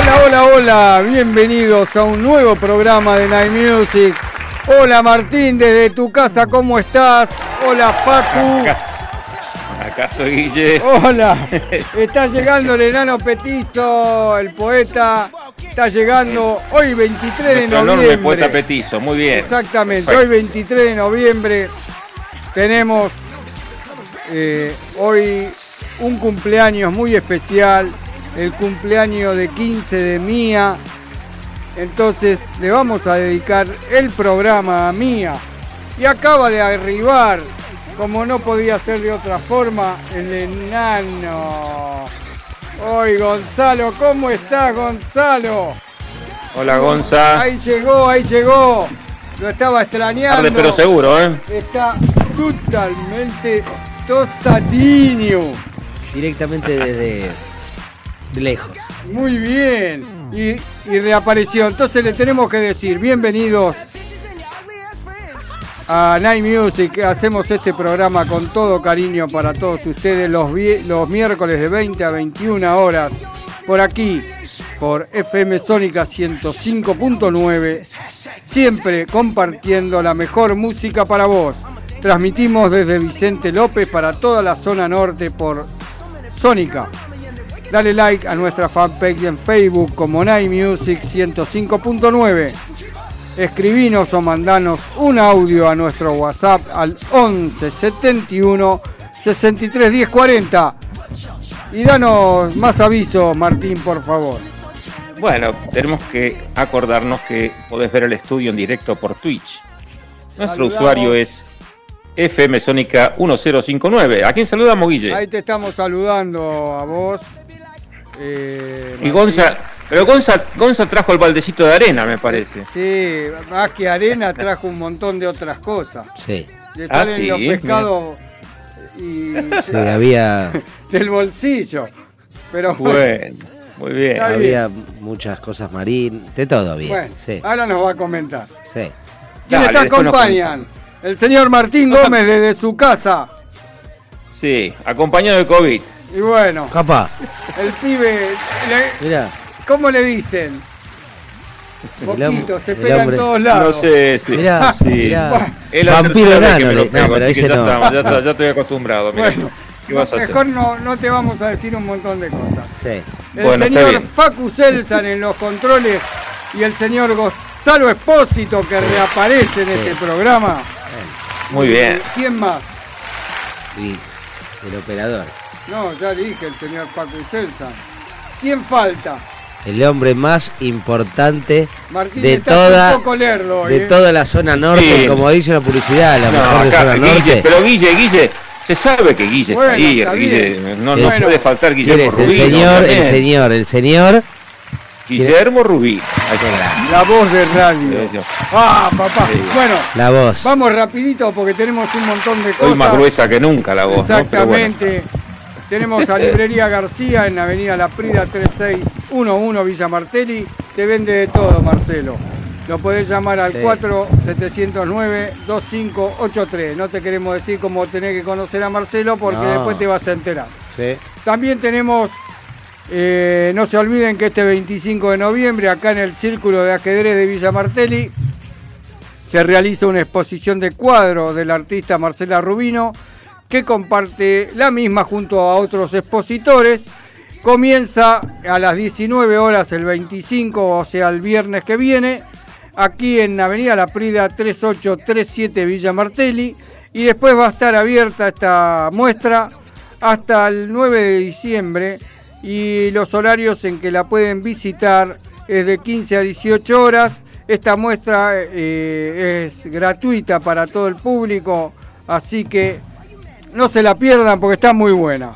Hola, hola, hola, bienvenidos a un nuevo programa de Night Music. Hola Martín, desde tu casa, ¿cómo estás? Hola Facu. Acá estoy Guille. Hola, está llegando el enano petizo, el poeta. Está llegando hoy 23 de Nuestro enorme noviembre. poeta petizo, muy bien. Exactamente, hoy 23 de noviembre tenemos eh, hoy un cumpleaños muy especial, el cumpleaños de 15 de Mía. Entonces le vamos a dedicar el programa a Mía. Y acaba de arribar, como no podía ser de otra forma, el enano. Hoy Gonzalo, ¿cómo estás Gonzalo? Hola Gonza. Ahí llegó, ahí llegó. Lo estaba extrañando. Tarde pero seguro, ¿eh? Está totalmente tostadinho. directamente desde de lejos. Muy bien. Y, y reapareció. Entonces le tenemos que decir, bienvenidos a Night Music. Hacemos este programa con todo cariño para todos ustedes los, los miércoles de 20 a 21 horas. Por aquí, por FM Sónica 105.9. Siempre compartiendo la mejor música para vos. Transmitimos desde Vicente López para toda la zona norte por Sónica. Dale like a nuestra fanpage en Facebook como Night Music 105.9. Escribinos o mandanos un audio a nuestro WhatsApp al 11 71 63 10 40. Y danos más aviso, Martín, por favor. Bueno, tenemos que acordarnos que podés ver el estudio en directo por Twitch. Nuestro Saludamos. usuario es FM Sónica 1059. ¿A quién saludamos, Guille? Ahí te estamos saludando a vos. Eh, y. Gonza, pero Gonza, Gonza trajo el baldecito de arena, me parece. Sí, más que arena trajo un montón de otras cosas. Sí, Le Ah, salen sí, los pescados y sí, había, del bolsillo. Pero bueno, muy bien. Está bien. había muchas cosas marín, de todo bien. bueno, sí, ahora nos va a comentar. sí. ¿Quiénes Dale, te acompañan? El señor Martín Gómez desde su casa. Sí, acompañado de COVID. Y bueno, Capaz, el pibe, le- mira, ¿cómo le dicen? El Poquito, se el pega en todos lados. No sé, sí. Mirá, sí. mirá. La Vampiro enano, no, pero ya no. estamos, ya, está- ya estoy acostumbrado. mira. Bueno, mejor no, no te vamos a decir un montón de cosas. Sí, El Bueno, señor. Facu Selsan en los controles y el señor Gonzalo Espósito que reaparece en este programa. Muy bien. ¿Quién más? y el operador, No, ya dije el señor Facu Selsan. ¿Quién falta? el hombre más importante Martín, de toda, hoy, de ¿eh? toda la zona norte, Sí. como dice la publicidad, la No, mejor de zona Guille, norte. pero Guille, Guille, se sabe que Guille Bueno, está ahí. está Guille, no, no Bueno. puede faltar ¿Quién Guillermo es? El Rubí. señor, el señor, el señor. Guillermo Rubí. La voz de radio. Ah, papá. Bueno, La voz. vamos rapidito porque tenemos un montón de Hoy cosas. más gruesa que nunca la voz. ¿no? Tenemos a Librería García en Avenida La Prida 3611 Villa Martelli. Te vende de todo, Marcelo. Lo podés llamar al Sí. 4709-2583. No te queremos decir cómo tenés que conocer a Marcelo porque No. después te vas a enterar. Sí. También tenemos, eh, no se olviden que este 25 de noviembre, acá en el Círculo de Ajedrez de Villa Martelli, se realiza una exposición de cuadros del artista Marcela Rubino, que comparte la misma junto a otros expositores. Comienza a las 19 horas el 25, o sea, el viernes que viene, aquí en Avenida La Prida 3837 Villa Martelli. Y después va a estar abierta esta muestra hasta el 9 de diciembre y los horarios en que la pueden visitar es de 15 a 18 horas. Esta muestra eh, es gratuita para todo el público, así que no se la pierdan porque está muy buena.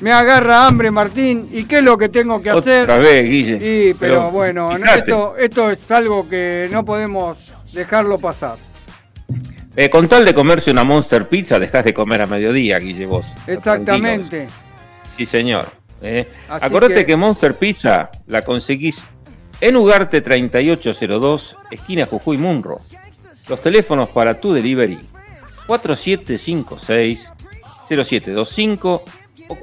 Me agarra hambre, Martín. ¿Y qué es lo que tengo que hacer? Otra vez, Guille. Y, pero, bueno, fíjate, esto, esto es algo que no podemos dejarlo pasar. eh, con tal de comerse una Monster Pizza, dejás de comer a mediodía, Guille, vos. Exactamente. Sí, señor. Eh, Acordate que- que... Monster Pizza la conseguís en Ugarte 3802, esquina Jujuy Munro. Los teléfonos para tu delivery 4756-0725 o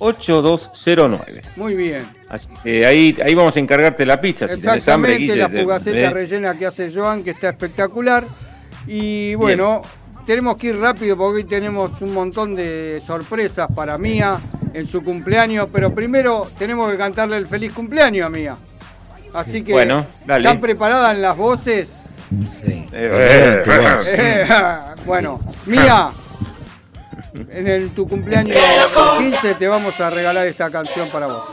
4756-8209. Muy bien. Así ahí, ahí vamos a encargarte la pizza. Si tenés hambre, Exactamente, Guille, la fugaceta de- rellena que hace Joan, que está espectacular. Y bueno, tenemos que ir rápido porque hoy tenemos un montón de sorpresas para Mía en su cumpleaños, pero primero tenemos que cantarle el feliz cumpleaños a Mía. Así que, Bueno, dale. ¿están preparadas las voces? Sí. Eh. Eh, bueno, Mía, en el- tu cumpleaños 15 te vamos a regalar esta canción para vos.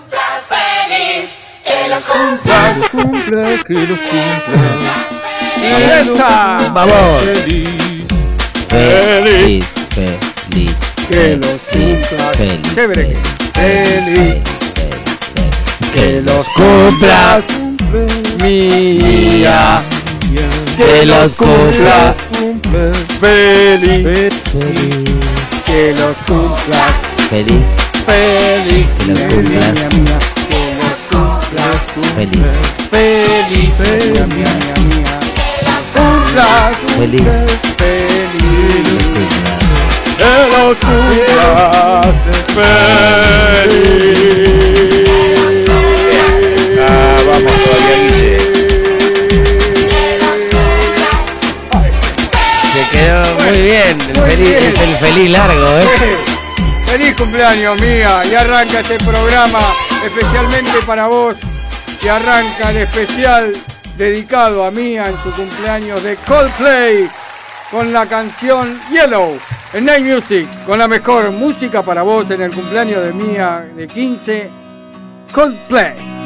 ¡Esa! Vamos. Feliz, feliz. Que los cumplas. Feliz, Chévere. feliz, Feliz. feliz. Que los cumplas, mía. Que los cumplas. Feliz. Feliz, Que los cumplas. feliz, Feliz. Que los cumplas. Mía, mía. Que los cumplas. feliz, Feliz. Mía, mía, mía. Cumplas. Feliz. Feliz. cumplas. Que los cumplas. Feliz. Muy bien. El Muy feliz, bien. Es el feliz largo, ¿eh? Feliz cumpleaños mía y arranca este programa especialmente para vos y arranca el especial dedicado a Mía en su cumpleaños de Coldplay con la canción Yellow en Night Music con la mejor música para vos en el cumpleaños de Mía de 15 Coldplay.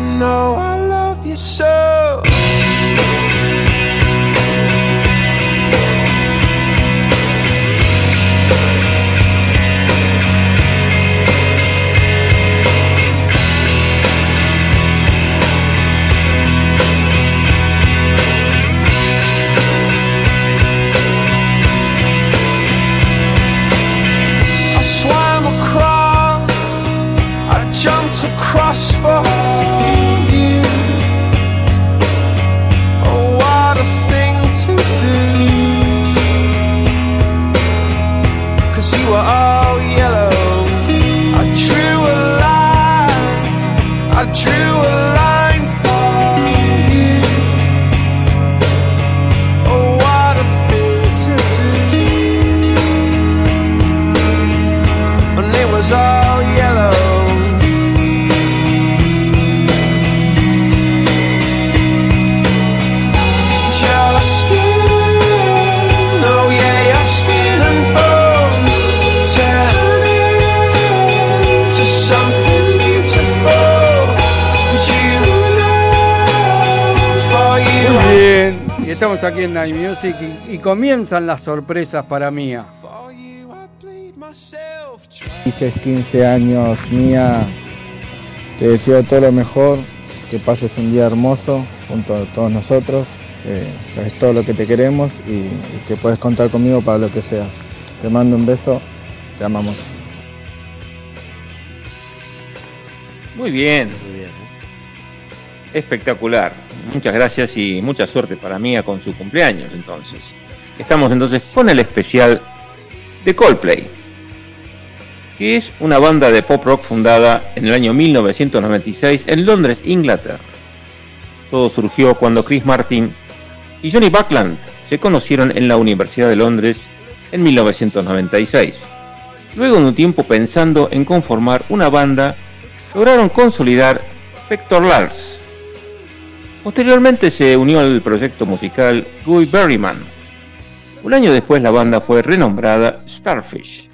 Know I love you so. Estamos aquí en Night Music y, y comienzan las sorpresas para Mía. Dices 15 años mía, te deseo todo lo mejor, que pases un día hermoso junto a todos nosotros, eh, sabes todo lo que te queremos y, y que puedes contar conmigo para lo que seas. Te mando un beso, te amamos. Muy bien, Muy bien. espectacular. Muchas gracias y mucha suerte para Mía con su cumpleaños entonces. Estamos entonces con el especial de Coldplay, que es una banda de pop rock fundada en el año 1996 en Londres, Inglaterra. Todo surgió cuando Chris Martin y Johnny Buckland se conocieron en la Universidad de Londres en 1996. Luego de un tiempo pensando en conformar una banda, lograron consolidar Spector Lars. Posteriormente se unió al proyecto musical Guy Berryman. Un año después la banda fue renombrada Starfish.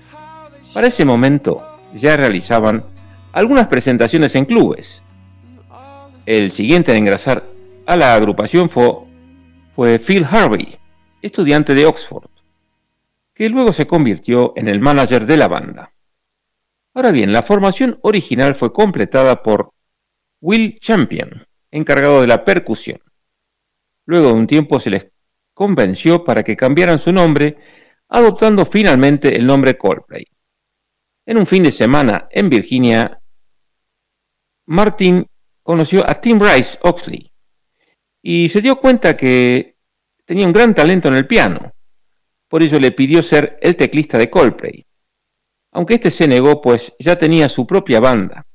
Para ese momento ya realizaban algunas presentaciones en clubes. El siguiente en ingresar a la agrupación fue, fue Phil Harvey, estudiante de Oxford, que luego se convirtió en el manager de la banda. Ahora bien, la formación original fue completada por Will Champion, encargado de la percusión. Luego de un tiempo se les convenció para que cambiaran su nombre, adoptando finalmente el nombre Coldplay. En un fin de semana en Virginia, Martin conoció a Tim Rice Oxley y se dio cuenta que tenía un gran talento en el piano. Por ello le pidió ser el teclista de Coldplay aunque este se negó pues ya tenía su propia banda.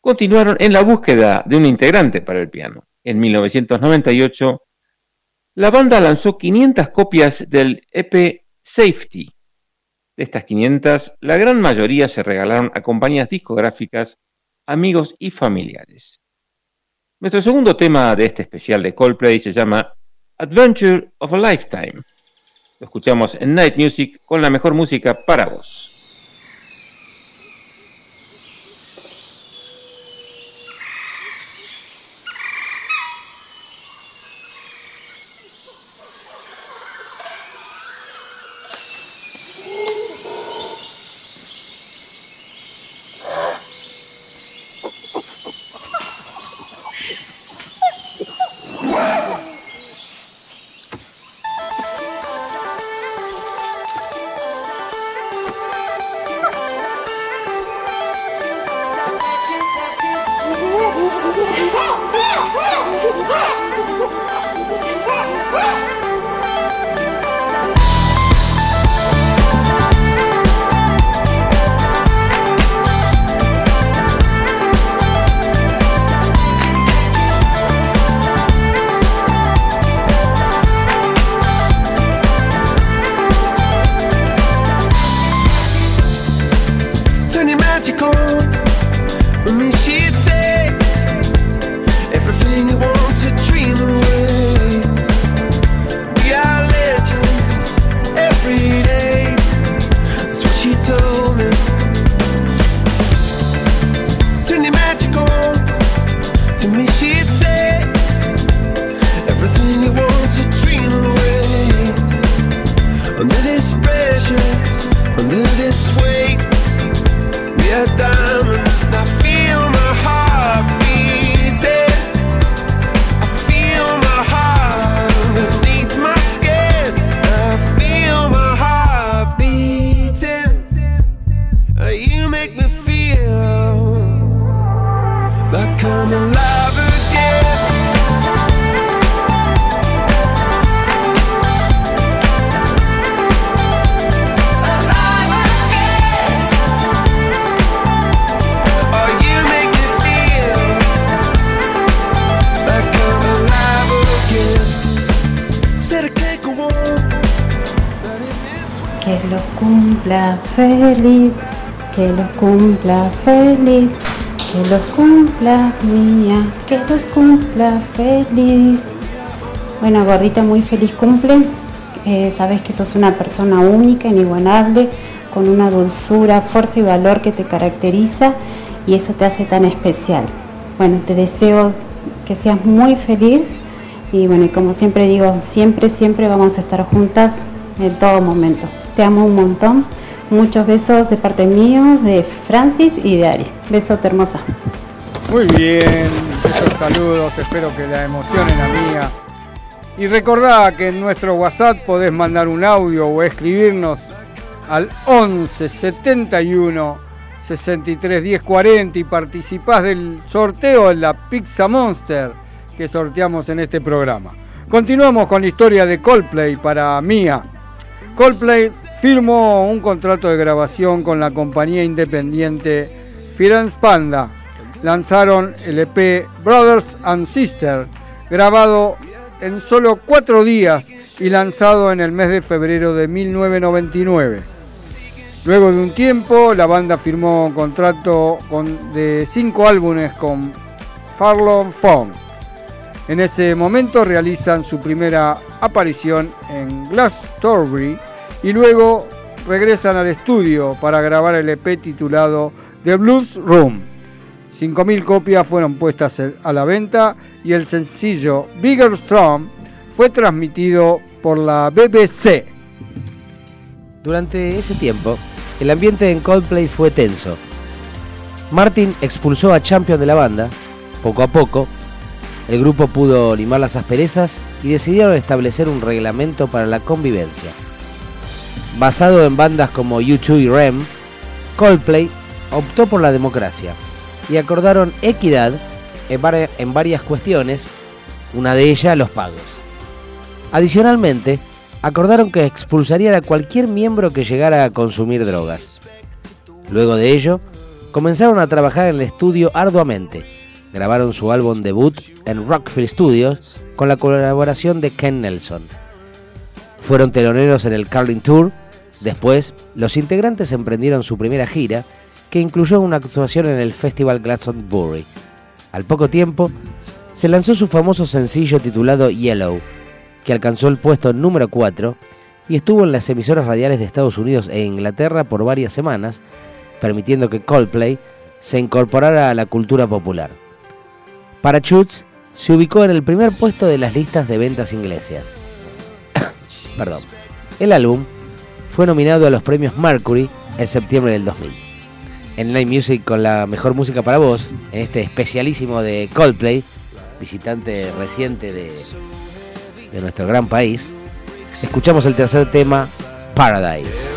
Continuaron en la búsqueda de un integrante para el piano. En 1998, la banda lanzó 500 copias del EP Safety. De estas 500, la gran mayoría se regalaron a compañías discográficas, amigos y familiares. Nuestro segundo tema de este especial de Coldplay se llama Adventure of a Lifetime. Lo escuchamos en Night Music con la mejor música para vos. Feliz, que lo cumpla feliz, que los cumpla mía, que los cumpla feliz. Bueno, gordita, muy feliz cumple. Eh, sabes que sos una persona única, inigualable, con una dulzura, fuerza y valor que te caracteriza y eso te hace tan especial. Bueno, te deseo que seas muy feliz, Y bueno, y como siempre digo, siempre, siempre vamos a estar juntas en todo momento. Te amo un montón. Muchos besos de parte mío, de Francis y de Ari. Besote hermosa. Muy bien, esos saludos, espero que la emocionen la mía. Y recordá que en nuestro WhatsApp podés mandar un audio o escribirnos al 11 71 63 10 40 y participás del sorteo de la Pizza Monster que sorteamos en este programa. Continuamos con la historia de Coldplay para Mía. Coldplay firmó un contrato de grabación con la compañía independiente Firenze Panda. Lanzaron el EP Brothers and Sisters, grabado en solo cuatro días y lanzado en el mes de febrero de 1999. Luego de un tiempo, la banda firmó un contrato con- de cinco álbumes con Farlon Fong. En ese momento realizan su primera aparición en Glastonbury y luego regresan al estudio para grabar el EP titulado The Blues Room. 5.000 copias fueron puestas a la venta y el sencillo Bigger Strong fue transmitido por la BBC. Durante ese tiempo, el ambiente en Coldplay fue tenso. Martin expulsó a Champion de la banda. Poco a poco, el grupo pudo limar las asperezas y decidieron establecer un reglamento para la convivencia. Basado en bandas como U2 y Rem, Coldplay optó por la democracia y acordaron equidad en, vari- en varias cuestiones, una de ellas los pagos. Adicionalmente, acordaron que expulsarían a cualquier miembro que llegara a consumir drogas. Luego de ello, comenzaron a trabajar en el estudio arduamente. Grabaron su álbum debut en Rockfield Studios con la colaboración de Ken Nelson. Fueron teloneros en el Carling Tour. Después, los integrantes emprendieron su primera gira, que incluyó una actuación en el Festival Glastonbury. Al poco tiempo, se lanzó su famoso sencillo titulado Yellow, que alcanzó el puesto número 4 y estuvo en las emisoras radiales de Estados Unidos e Inglaterra por varias semanas, permitiendo que Coldplay se incorporara a la cultura popular. Para Schutz, se ubicó en el primer puesto de las listas de ventas inglesas. Perdón. El álbum fue nominado a los premios Mercury en septiembre del 2000. En Night Music con la mejor música para vos, en este especialísimo de Coldplay, visitante reciente de, de nuestro gran país, escuchamos el tercer tema, Paradise.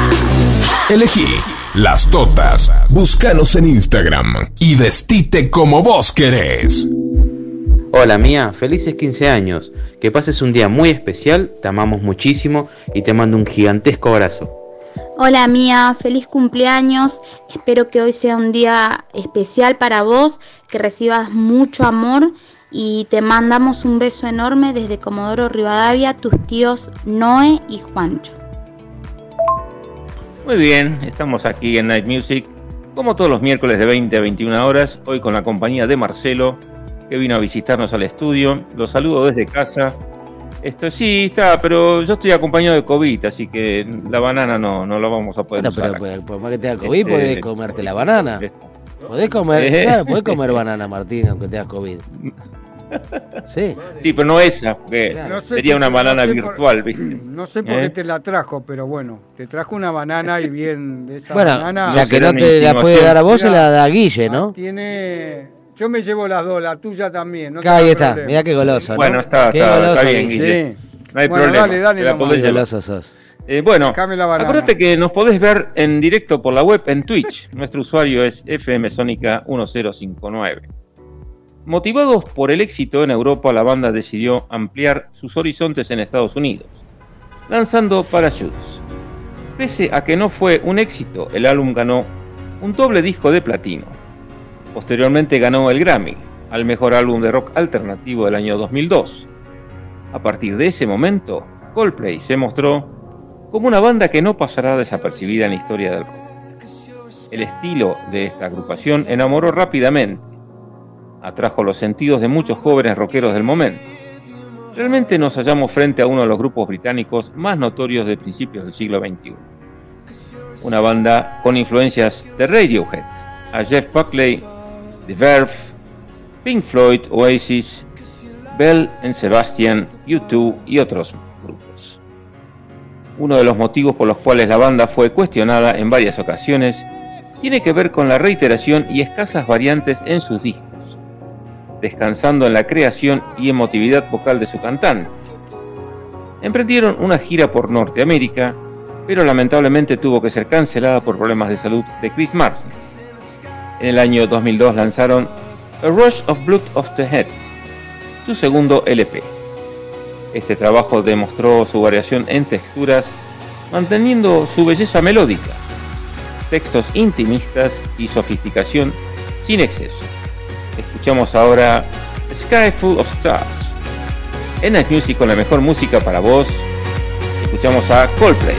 Elegí las totas. Búscanos en Instagram y vestite como vos querés. Hola mía, felices 15 años. Que pases un día muy especial, te amamos muchísimo y te mando un gigantesco abrazo. Hola mía, feliz cumpleaños. Espero que hoy sea un día especial para vos, que recibas mucho amor y te mandamos un beso enorme desde Comodoro Rivadavia, tus tíos Noé y Juancho. Muy bien, estamos aquí en Night Music, como todos los miércoles de 20 a 21 horas, hoy con la compañía de Marcelo, que vino a visitarnos al estudio. Los saludo desde casa. Esto sí está, pero yo estoy acompañado de COVID, así que la banana no, no la vamos a poder Bueno, usar pero acá. por, más que tengas COVID, Este, podés comerte la banana. Podés comer, Eh. claro, podés comer banana, Martín, aunque tengas COVID. Sí. Sí, pero no esa, porque No sé sería si- una no banana por- virtual, ¿viste? No sé por ¿Eh? qué te la trajo, pero bueno, te trajo una banana y bien de esa Bueno, banana. ya que no te la puede dar a vos, se la da a Guille, ah, ¿no? Tiene. Yo me llevo las dos, la tuya también. No Ahí está, problema. mirá qué goloso, ¿no? Bueno, está, Qué está, goloso, está bien, Guille. Sí. No hay Bueno, problema. dale, dale la podés goloso sos. Eh, bueno, acuérdate que nos podés ver en directo por la web en Twitch. Nuestro usuario es fmsonica1059. Motivados por el éxito en Europa, la banda decidió ampliar sus horizontes en Estados Unidos, lanzando Parachutes. Pese a que no fue un éxito, el álbum ganó un doble disco de platino. Posteriormente ganó el Grammy al mejor álbum de rock alternativo del año 2002. A partir de ese momento, Coldplay se mostró como una banda que no pasará desapercibida en la historia del rock. El estilo de esta agrupación enamoró rápidamente, atrajo los sentidos de muchos jóvenes rockeros del momento. Realmente nos hallamos frente a uno de los grupos británicos más notorios de principios del siglo XXI. Una banda con influencias de Radiohead, a Jeff Buckley, The Verve, Pink Floyd, Oasis, Bell and Sebastian, U2 y otros grupos. Uno de los motivos por los cuales la banda fue cuestionada en varias ocasiones tiene que ver con la reiteración y escasas variantes en sus discos, descansando en la creación y emotividad vocal de su cantante. Emprendieron una gira por Norteamérica, pero lamentablemente tuvo que ser cancelada por problemas de salud de Chris Martin. En el año 2002 lanzaron A Rush of Blood of the Head, su segundo LP. Este trabajo demostró su variación en texturas, manteniendo su belleza melódica, textos intimistas y sofisticación sin exceso. Escuchamos ahora Sky Full of Stars. En Night Music con la mejor música para vos, escuchamos a Coldplay.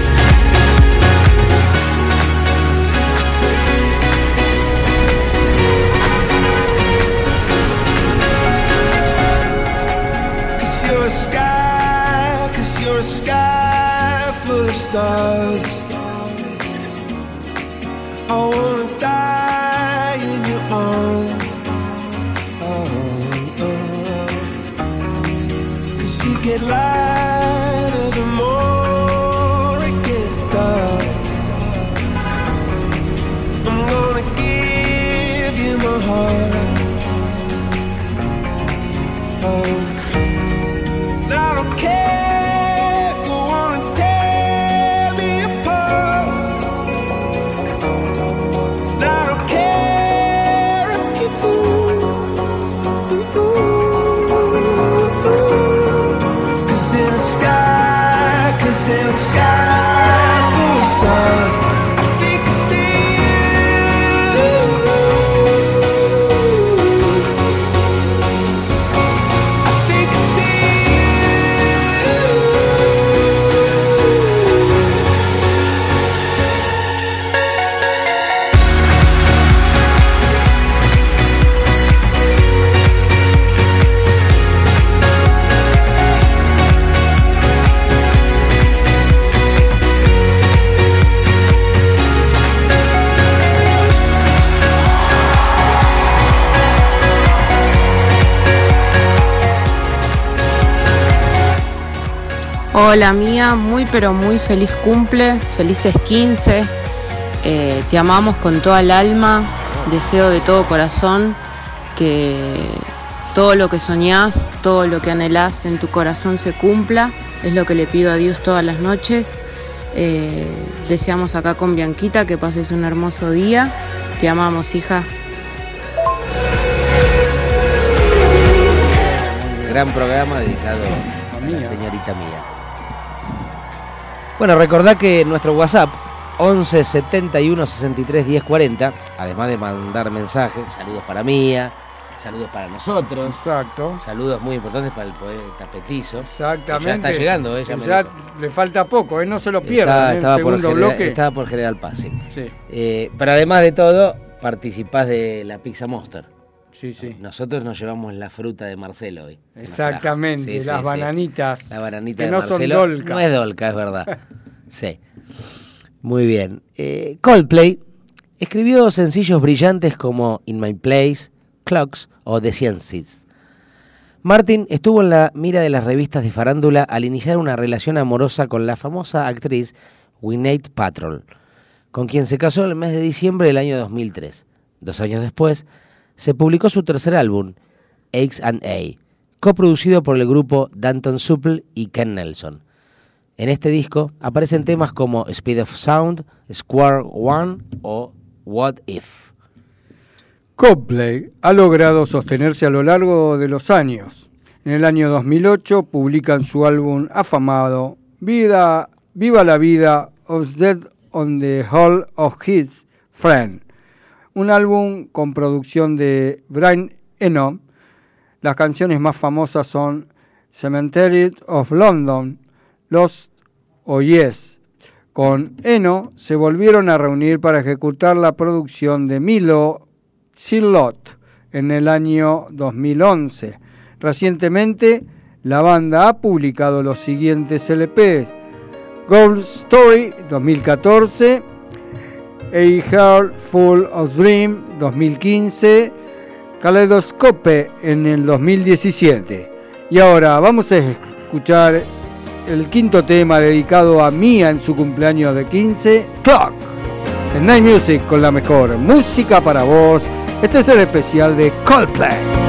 Hola mía, muy pero muy feliz cumple, felices 15. Eh, te amamos con toda el alma, deseo de todo corazón que todo lo que soñás, todo lo que anhelás en tu corazón se cumpla. Es lo que le pido a Dios todas las noches. Eh, deseamos acá con Bianquita que pases un hermoso día. Te amamos, hija. Gran programa dedicado a la señorita mía. Bueno, recordá que nuestro WhatsApp 11 71 63 10 40, además de mandar mensajes, saludos para Mía, saludos para nosotros. Exacto. Saludos muy importantes para el poeta Petizo. Exactamente. Ya está llegando, ¿eh? Ya le falta poco, ¿eh? no se lo Estaba- pierdan. ¿eh? estaba, bloque. estaba por General Paz, sí. Sí. Eh, pero además de todo, participás de la Pizza Monster. Sí, sí. Nosotros nos llevamos la fruta de Marcelo hoy. Exactamente. Sí, las sí, bananitas. La bananita que de no son Marcelo. dolca. No es dolca, es verdad. sí. Muy bien. Eh, Coldplay escribió sencillos brillantes como In My Place, Clocks o The Sciences. Martin estuvo en la mira de las revistas de farándula al iniciar una relación amorosa con la famosa actriz Gwyneth Patrol, con quien se casó en el mes de diciembre del año 2003. Dos años después, se publicó su tercer álbum, X and A, coproducido por el grupo Danton Supple y Ken Nelson. En este disco aparecen temas como Speed of Sound, Square One o What If. Coldplay ha logrado sostenerse a lo largo de los años. En el año 2008 publican su álbum afamado Vida, Viva la Vida of Dead on the Hall of His Friend, un álbum con producción de Brian Eno. Las canciones más famosas son Cemetery of London, Lost o Yes. Con Eno se volvieron a reunir para ejecutar la producción de Milo Silot en el año 2011. Recientemente, la banda ha publicado los siguientes LPs: Gold Story 2014, A Heart Full of Dream 2015, Kaleidoscope en el 2017. Y ahora vamos a escuchar el quinto tema dedicado a Mía en su cumpleaños de 15, Clock. En Night Music con la mejor música para vos. Este es el especial de Coldplay.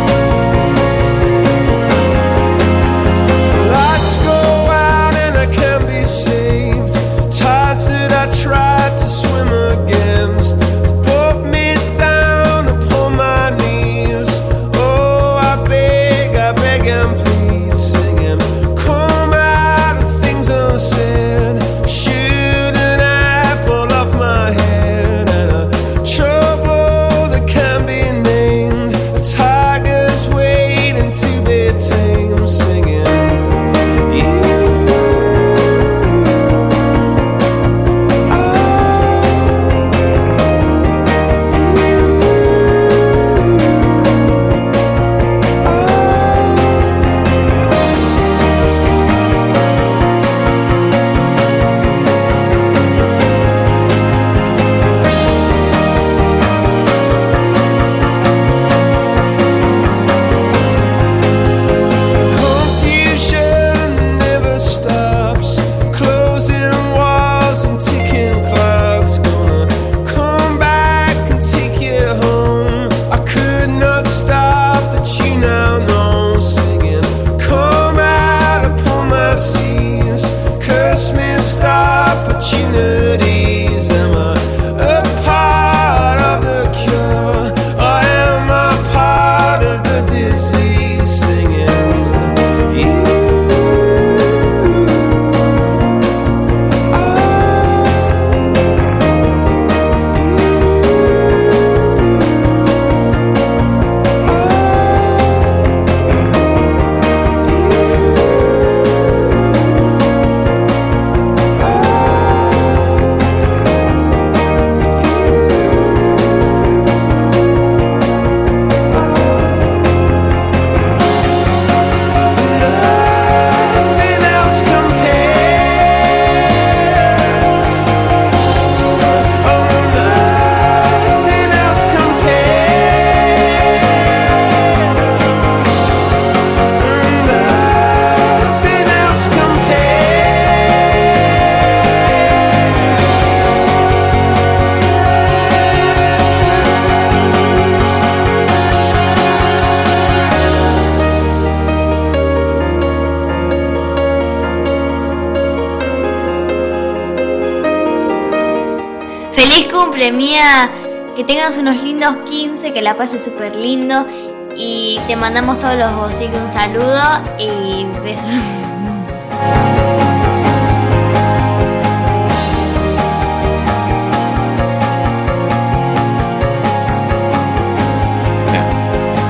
Que tengas unos lindos 15, que la pases súper lindo. Y te mandamos todos los bociques un saludo y besos.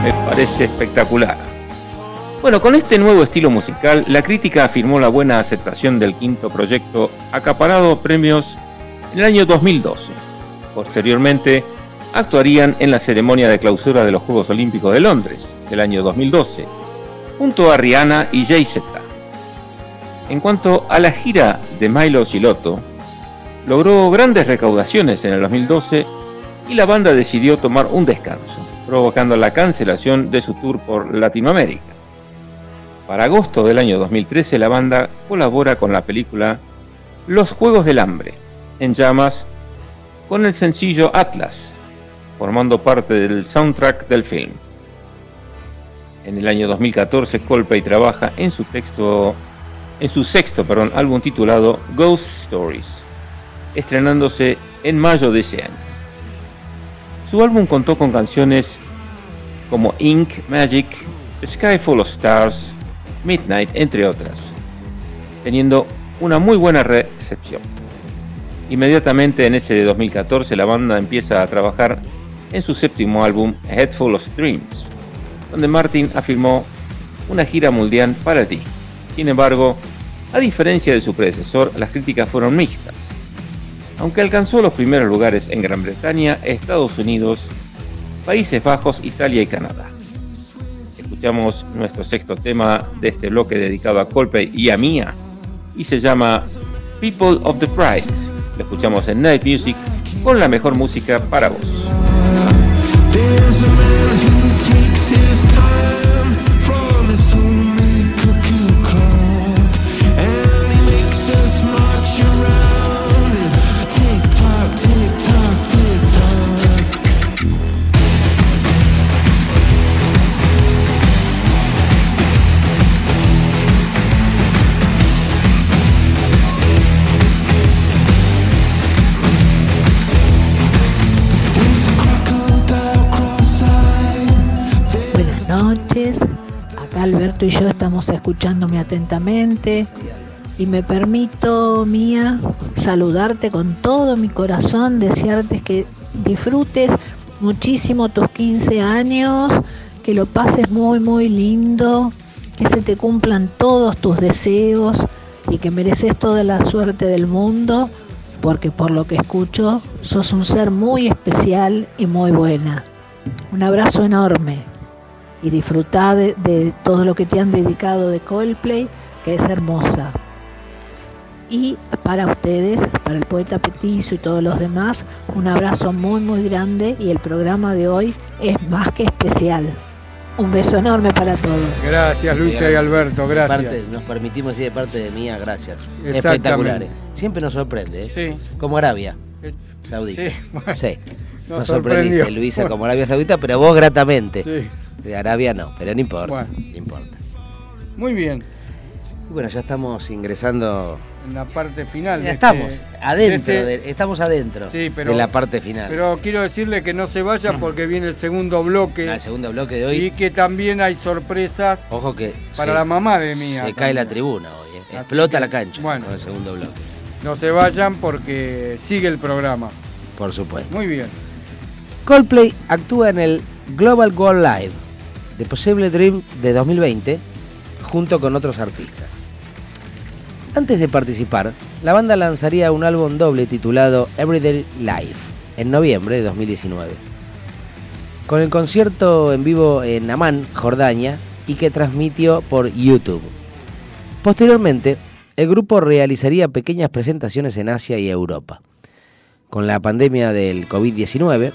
Me parece espectacular. Bueno, con este nuevo estilo musical, la crítica afirmó la buena aceptación del quinto proyecto, acaparado premios en el año 2012. Posteriormente, actuarían en la ceremonia de clausura de los Juegos Olímpicos de Londres del año 2012, junto a Rihanna y Jay-Z. En cuanto a la gira de Milo Silotto, logró grandes recaudaciones en el 2012 y la banda decidió tomar un descanso, provocando la cancelación de su tour por Latinoamérica. Para agosto del año 2013 la banda colabora con la película Los Juegos del Hambre, en llamas, con el sencillo Atlas, formando parte del soundtrack del film. En el año 2014 Coldplay trabaja en su sexto álbum titulado Ghost Stories, estrenándose en mayo de ese año. Su álbum contó con canciones como Ink, Magic, Sky Full of Stars, Midnight, entre otras, teniendo una muy buena recepción. Inmediatamente en ese de 2014 la banda empieza a trabajar en su séptimo álbum Head Full of Dreams, donde Martin afirmó una gira mundial para ti. Sin embargo, a diferencia de su predecesor, las críticas fueron mixtas. Aunque alcanzó los primeros lugares en Gran Bretaña, Estados Unidos, Países Bajos, Italia y Canadá. Escuchamos nuestro sexto tema de este bloque dedicado a Coldplay y a Mia, y se llama People of the Pride. Lo escuchamos en Night Music con la mejor música para vos. Y yo estamos escuchándome atentamente y me permito, Mía, saludarte con todo mi corazón, desearte que disfrutes muchísimo tus 15 años, que lo pases muy, muy lindo, que se te cumplan todos tus deseos y que mereces toda la suerte del mundo, porque por lo que escucho, sos un ser muy especial y muy buena. Un abrazo enorme y disfrutá de, de todo lo que te han dedicado de Coldplay, que es hermosa. Y para ustedes, para el poeta Petizo y todos los demás, un abrazo muy muy grande y el programa de hoy es más que especial. Un beso enorme para todos. Gracias Luisa y Alberto, gracias. parte- nos permitimos decir de parte de mía, gracias. Espectaculares. Siempre nos sorprende, ¿eh? Sí. Como Arabia Saudita. Sí, bueno, Sí. nos Nos, sorprendiste. Luisa, como Arabia Saudita, pero vos gratamente. Sí. De Arabia no, pero no importa. Bueno. No importa. Muy bien. Y bueno, ya estamos ingresando. En la parte final. Ya de estamos este- adentro, de este- de- estamos adentro Sí, pero- de la parte final. Pero quiero decirle que no se vaya porque viene el segundo bloque el segundo bloque de y hoy, que también hay sorpresas ojo que para se- la mamá de Mía. se cae la tribuna hoy. ¿eh? Explota que, la cancha bueno. con el segundo bloque, No se vayan porque sigue el programa. por supuesto. Muy bien. Coldplay actúa en el Global World Live de Possible Dream de 2020 junto con otros artistas. Antes de participar, la banda lanzaría un álbum doble titulado Everyday Life en noviembre de 2019, con el concierto en vivo en Amán, Jordania, y que transmitió por YouTube. Posteriormente, el grupo realizaría pequeñas presentaciones en Asia y Europa. Con la pandemia del COVID-19,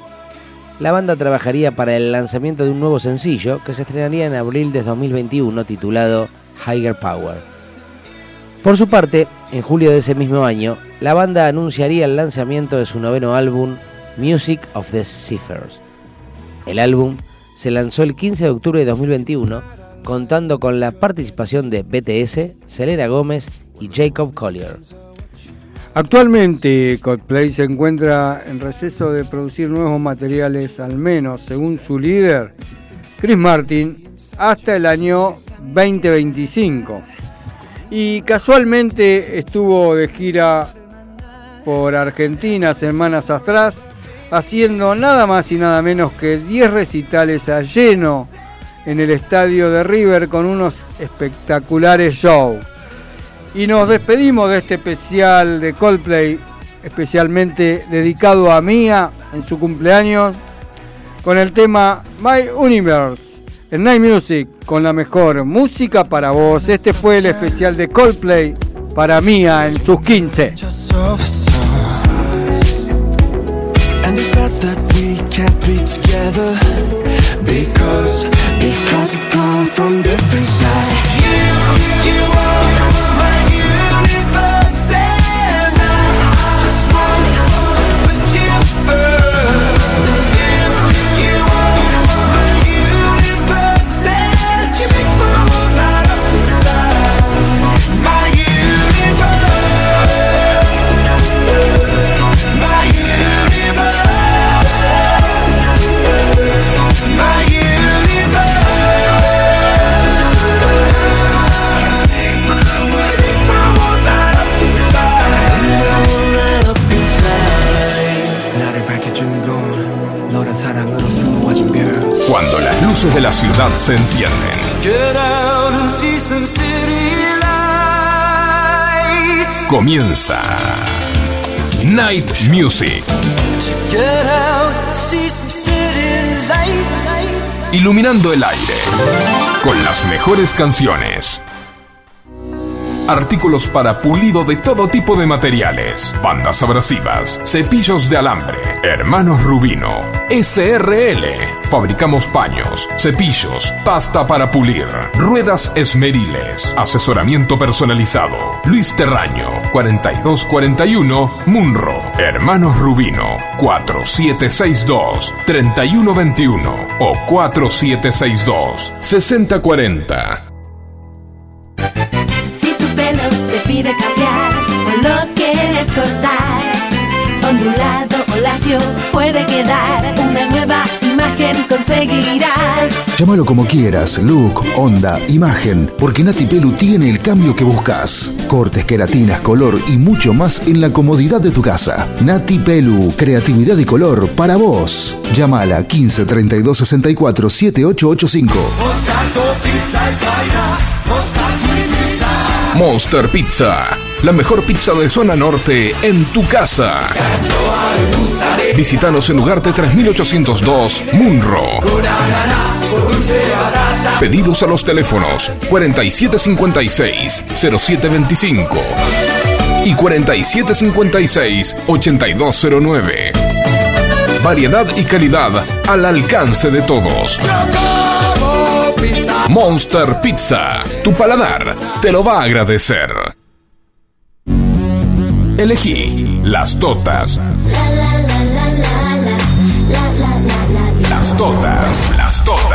la banda trabajaría para el lanzamiento de un nuevo sencillo que se estrenaría en abril de 2021 titulado Higher Power. Por su parte, en julio de ese mismo año, la banda anunciaría el lanzamiento de su noveno álbum Music of the Ciphers. El álbum se lanzó el 15 de octubre de 2021 contando con la participación de BTS, Selena Gómez y Jacob Collier. Actualmente Coldplay se encuentra en receso de producir nuevos materiales, al menos según su líder, Chris Martin, hasta el año 2025. Y casualmente estuvo de gira por Argentina semanas atrás, haciendo nada más y nada menos que 10 recitales a lleno en el estadio de River con unos espectaculares shows. Y nos despedimos de este especial de Coldplay, especialmente dedicado a Mía en su cumpleaños, con el tema My Universe en Night Music, con la mejor música para vos. Este fue el especial de Coldplay para Mía en sus 15. Se lights comienza Night Music, iluminando el aire con las mejores canciones. Artículos para pulido de todo tipo de materiales, bandas abrasivas, cepillos de alambre, hermanos Rubino, SRL. Fabricamos paños, cepillos, pasta para pulir, ruedas esmeriles, asesoramiento personalizado. Luis Terraño, 4241, Munro. Hermanos Rubino, 4762-3121 o 4762-6040. Llámalo como quieras, look, onda, imagen, porque Nati Pelu tiene el cambio que buscas. Cortes, queratinas, color y mucho más en la comodidad de tu casa. Nati Pelu, creatividad y color para vos. Llámala 15 32 64 7885. Monster Pizza, la mejor pizza de zona norte en tu casa. Visítanos en Ugarte 3802, Munro. Pedidos a los teléfonos 4756-0725 y 4756-8209. Variedad y calidad al alcance de todos. Monster Pizza, tu paladar te lo va a agradecer. Elegí las totas. Las totas, las totas.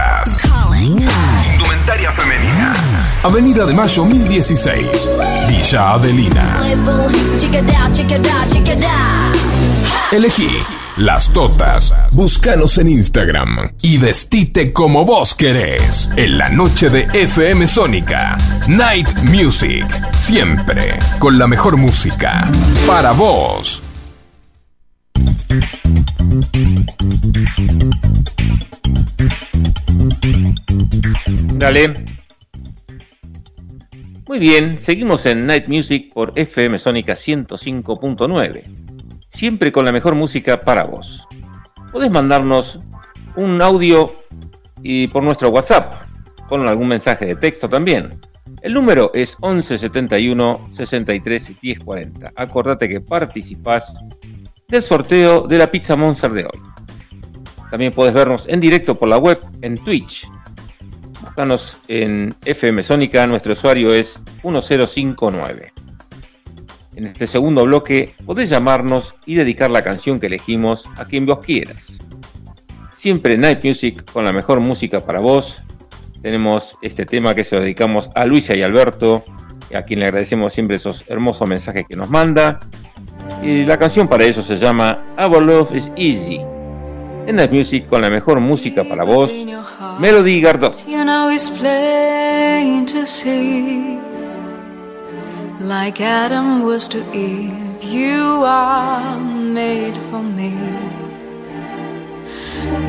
Avenida de Mayo 1016, Villa Adelina. Elegí las totas. Búscanos en Instagram y vestite como vos querés. En la noche de FM Sónica. Night Music. Siempre con la mejor música. Para vos. Dale. Muy bien, seguimos en Night Music por FM Sónica 105.9. Siempre con la mejor música para vos. Podés mandarnos un audio y por nuestro WhatsApp, con algún mensaje de texto también. El número es 1171 63 1040. Acordate que participás del sorteo de la pizza Monster de hoy. También podés vernos en directo por la web en Twitch. En FM Sónica, nuestro usuario es 1059. En este segundo bloque podés llamarnos y dedicar la canción que elegimos a quien vos quieras. Siempre Night Music con la mejor música para vos. Tenemos este tema que se lo dedicamos a Luisa y Alberto, a quien le agradecemos siempre esos hermosos mensajes que nos manda. Y la canción para eso se llama Our Love is Easy. En Night Music con la mejor música para vos, Melody Gardot. You know it's plain to see, like Adam was to Eve, you are made for me.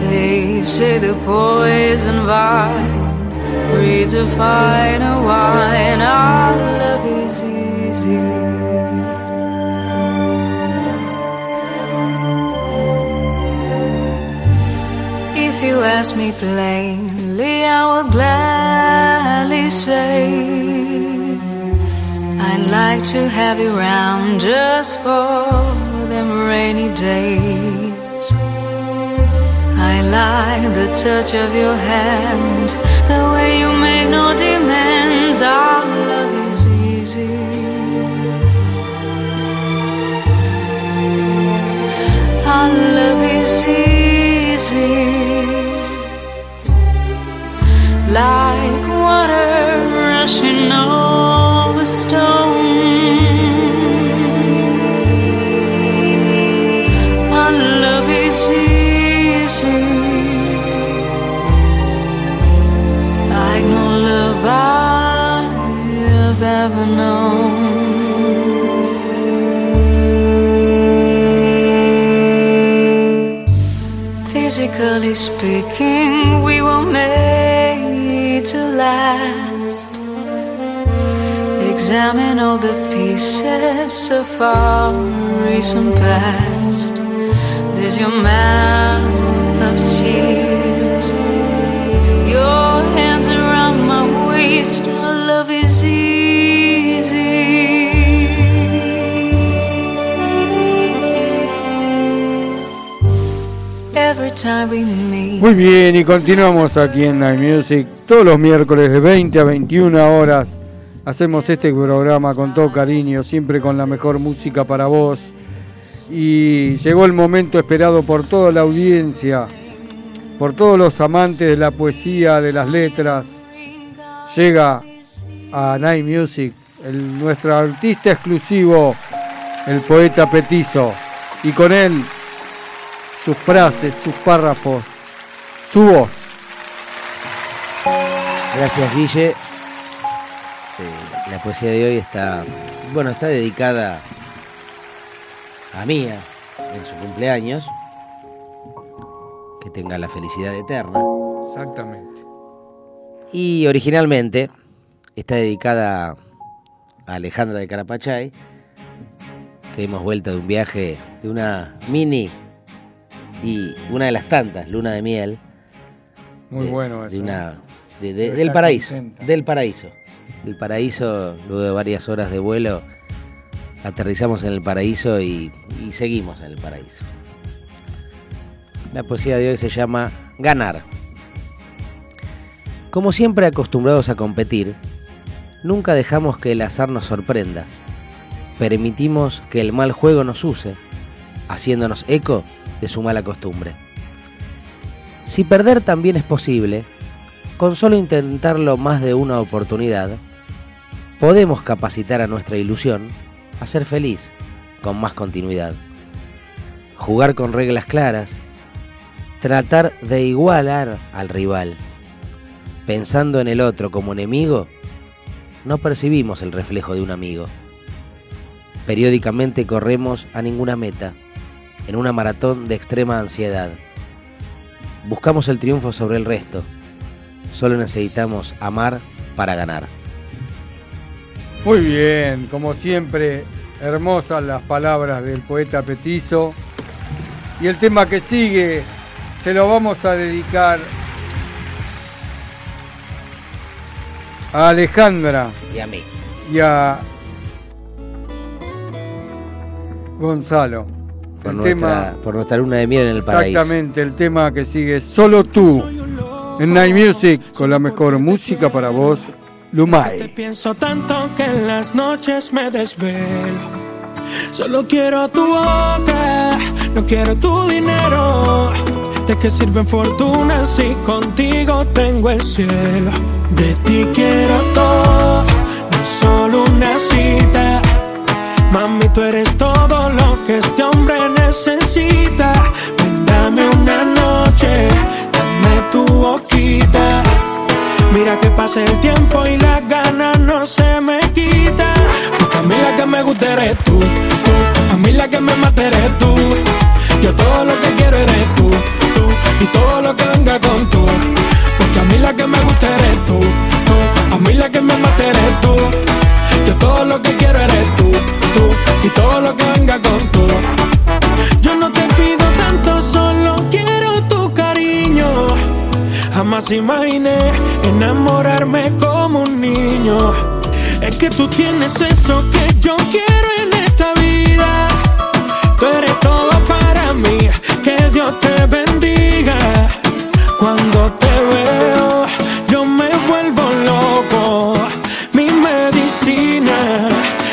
They say the poison vine breeds a finer wine. Our love is easy. You ask me plainly, I will gladly say I'd like to have you round just for them rainy days. I like the touch of your hand, the way you make no demands. Our love is easy. Our love is easy. Like water rushing over stone. Our love is easy. Like no love I've ever known. Physically speaking, Examine all the pieces of our recent past. There's your mouth of tears, your hands around my waist. Our love is easy. Every time we meet. Muy bien, y continuamos aquí en Night Music. Todos los miércoles de 20 a 21 horas hacemos este programa con todo cariño, siempre con la mejor música para vos. Y llegó el momento esperado por toda la audiencia, por todos los amantes de la poesía, de las letras. Llega a Night Music nuestro artista exclusivo, el poeta Petizo. Y con él sus frases, sus párrafos, su voz. Gracias, Guille. La poesía de hoy está, bueno, está dedicada a Mía en su cumpleaños. Que tenga la felicidad eterna. Exactamente. Y originalmente está dedicada a Alejandra de Carapachay, que hemos vuelto de un viaje de una mini y una de las tantas, Luna de Miel. Muy de- bueno de eso. una- de- Debe del paraíso. contenta. Del paraíso. Del paraíso, luego de varias horas de vuelo, aterrizamos en el paraíso y, y seguimos en el paraíso. La poesía de hoy se llama Ganar. Como siempre acostumbrados a competir, nunca dejamos que el azar nos sorprenda. Permitimos que el mal juego nos use, haciéndonos eco de su mala costumbre. Si perder también es posible, con solo intentarlo más de una oportunidad, podemos capacitar a nuestra ilusión a ser feliz con más continuidad. Jugar con reglas claras, tratar de igualar al rival. Pensando en el otro como enemigo, no percibimos el reflejo de un amigo. Periódicamente corremos a ninguna meta, en una maratón de extrema ansiedad. Buscamos el triunfo sobre el resto. Solo necesitamos amar para ganar. Muy bien, como siempre, hermosas las palabras del poeta Petizo. Y el tema que sigue se lo vamos a dedicar a Alejandra Y a mí. y a Gonzalo. Por El nuestra, tema, por nuestra luna de miel en el paraíso. exactamente, el tema que sigue Solo tú en Night Music con la mejor música para vos, Te Lumay. pienso tanto que en las noches me desvelo. Solo quiero tu boca, no quiero tu dinero. ¿De qué sirven fortunas si contigo tengo el cielo? De ti quiero todo, no solo una cita. Mami, tú eres todo lo que necesitas. Ven, dame una noche, Mira que pase el tiempo y las ganas no se me quitan. Porque a mí la que me gusta eres tú, tú. A mí la que me mata eres tú. Yo todo lo que quiero eres tú, tú. Y todo lo que venga con tú. Porque a mí la que me gusta eres tú, tú. A mí la que me mata eres tú. Yo todo lo que quiero eres tú, tú. Y todo lo que venga con tú. Jamás imaginé enamorarme como un niño. Es que tú tienes eso que yo quiero en esta vida. Tú eres todo para mí, que Dios te bendiga. Cuando te veo, yo me vuelvo loco. Mi medicina,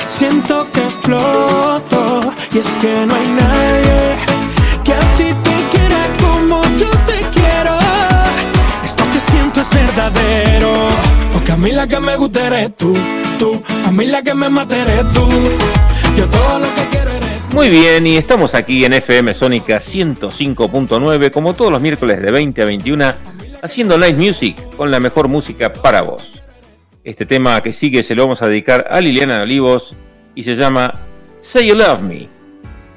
siento que floto. Y es que no hay nadie mí la que me tú, tú. A mí la que me tú. Yo todo lo que Muy bien, y estamos aquí en FM Sónica 105.9, como todos los miércoles de 20 a 21, haciendo Night Music con la mejor música para vos. Este tema que sigue se lo vamos a dedicar a Liliana Olivos y se llama Say You Love Me.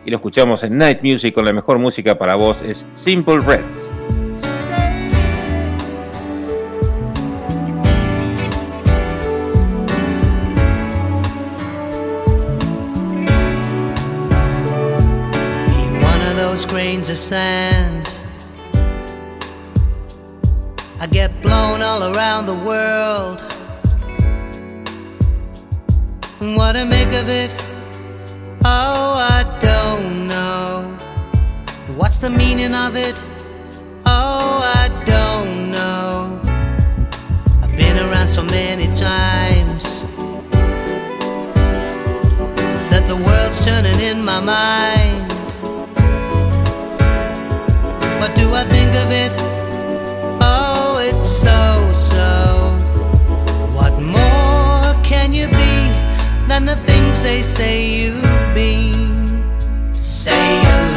Y lo escuchamos en Night Music con la mejor música para vos, es Simple Red. Those grains of sand. I get blown all around the world. What to make of it? Oh, I don't know. What's the meaning of it? Oh, I don't know. I've been around so many times that the world's turning in my mind. What do I think of it? Oh, it's so so. What more can you be than the things they say you've been? Say you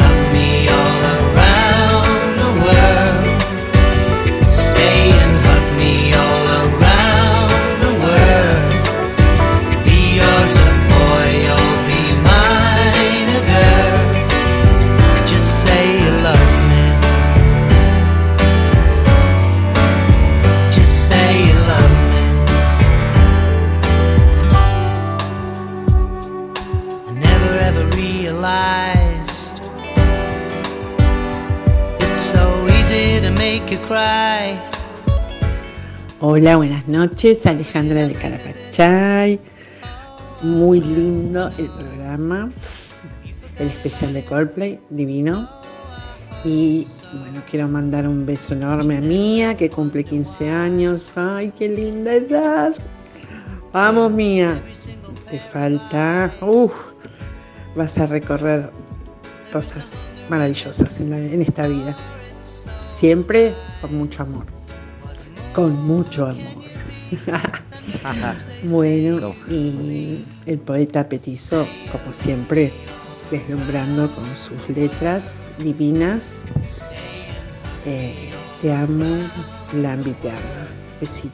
Hola, buenas noches, Alejandra de Carapachay. Muy lindo el programa, el especial de Coldplay, divino. Y bueno, quiero mandar un beso enorme a Mía, que cumple 15 años. ¡Ay, qué linda edad! Vamos, Mía. Te falta. Uf, vas a recorrer cosas maravillosas en, en esta vida. Siempre con mucho amor. Con mucho amor. Bueno, y el poeta Petizo, como siempre, deslumbrando con sus letras divinas. Eh, te amo, Lambi te ama. Besito.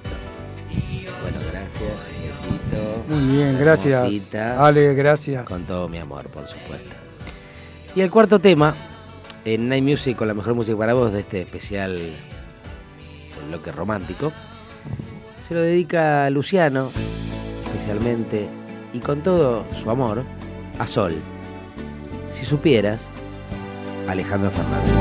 Bueno, gracias. Besito. Muy bien, gracias. Hermosita. Ale, gracias. Con todo mi amor, por supuesto. Y el cuarto tema, en Night Music con la mejor música para vos de este especial del bloque romántico, se lo dedica a Luciano, especialmente, y con todo su amor, a Sol. Si supieras, Alejandro Fernández.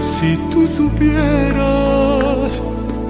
Si tú supieras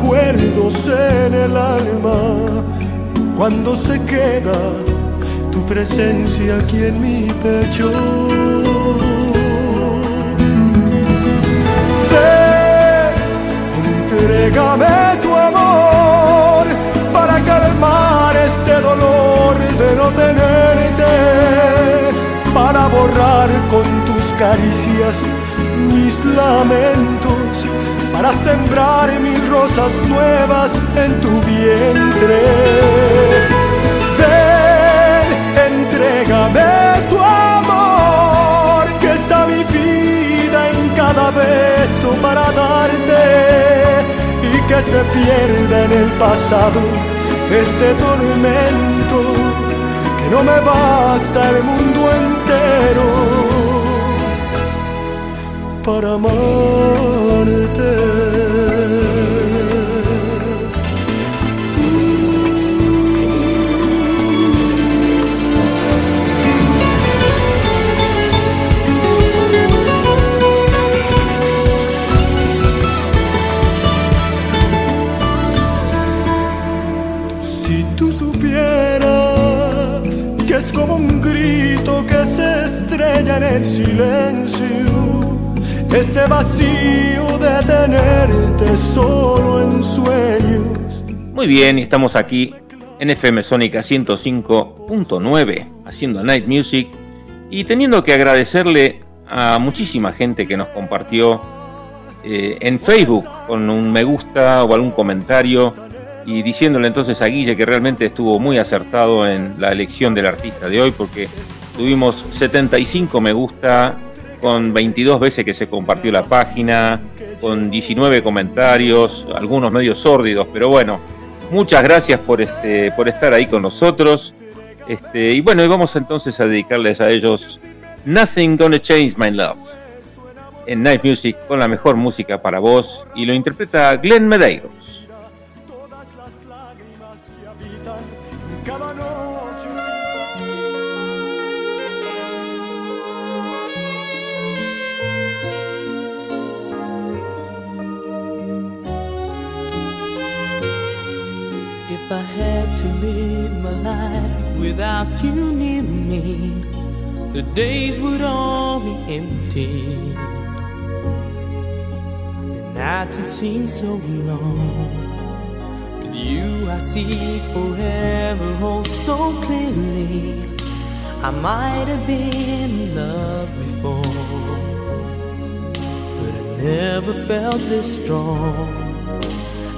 recuerdos en el alma, cuando se queda tu presencia aquí en mi pecho. Ven, entrégame tu amor para calmar este dolor de no tenerte, para borrar con tus caricias mis lamentos, para sembrar mil rosas nuevas en tu vientre. Ven, entrégame tu amor, que está mi vida en cada beso para darte y que se pierda en el pasado este tormento, que no me basta el mundo entero para amarte. Si tú supieras que es como un grito que se estrella en el silencio, este vacío de tenerte solo en sueños. Muy bien, estamos aquí en FM Sónica 105.9 haciendo Night Music y teniendo que agradecerle a muchísima gente que nos compartió eh, en Facebook con un me gusta o algún comentario y diciéndole entonces a Guille que realmente estuvo muy acertado en la elección del artista de hoy porque tuvimos 75 me gusta con 22 veces que se compartió la página, con 19 comentarios, algunos medios sórdidos, pero bueno, muchas gracias por este por estar ahí con nosotros. Este, y bueno, y vamos entonces a dedicarles a ellos Nothing Gonna Change My Love en Night Music con la mejor música para vos y lo interpreta Glenn Medeiros. Without you near me, the days would all be empty. The nights would seem so long. With you, I see forever oh so clearly. I might have been in love before, but I never felt this strong.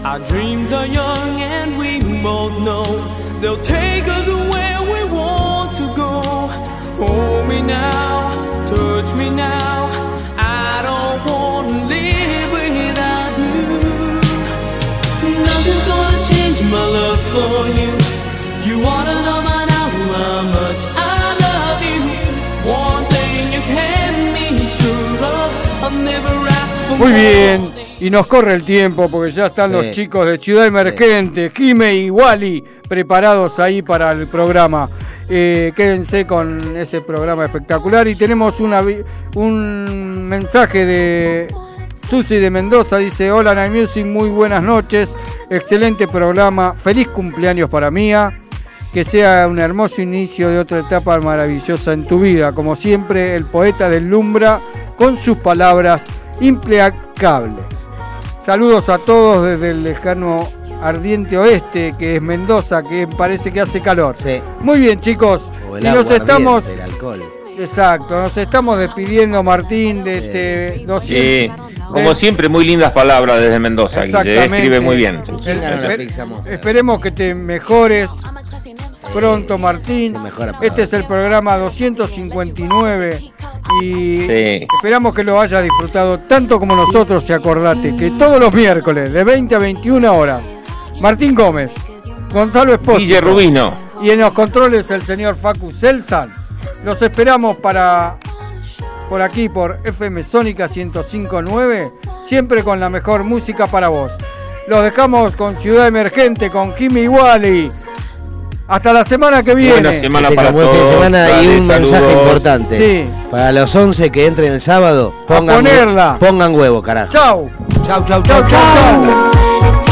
Our dreams are young and we both know they'll take us where Hold me now, touch me now. I don't want to live without you. Nothing's gonna change my love for you. You wanna know by now how much I love you. One thing you can be sure of, I'll never ask for Muy more. bien, y nos corre el tiempo porque ya están Sí. los chicos de Ciudad Emergente, Jime y Wally, preparados ahí para el programa. Eh, quédense con ese programa espectacular y tenemos un mensaje de Susi de Mendoza, dice, hola Night Music, muy buenas noches, excelente programa, feliz cumpleaños para Mía, que sea un hermoso inicio de otra etapa maravillosa en tu vida, como siempre el poeta deslumbra con sus palabras implacables. Saludos a todos desde el lejano ardiente oeste, que es Mendoza, que parece que hace calor. Muy bien, chicos. O el y nos estamos. el alcohol. Exacto, nos estamos despidiendo, Martín, de este 200. Sí, como siempre, muy lindas palabras desde Mendoza, Guille, Exactamente. escribe muy bien. El- esper- esperemos que te mejores pronto, Martín. Este es el programa 259 y Sí. esperamos que lo hayas disfrutado tanto como nosotros. Y acordate que todos los miércoles de 20 a 21 horas, Martín Gómez, Gonzalo Espósito Guille Rubino. y en los controles el señor Facu Selsan. Los esperamos para por aquí por FM Sónica 1059, siempre con la mejor música para vos. Los dejamos con Ciudad Emergente, con Kimi Wally. Hasta la semana que viene. Buena semana Que para buen fin de todos. semana y un mensaje importante. Sí. Para los 11 que entren el sábado, pongan, ponerla. pongan huevo, carajo. Chau. Chau, chau, Chau, chau, chau.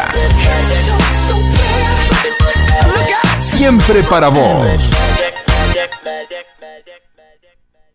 Siempre para vos.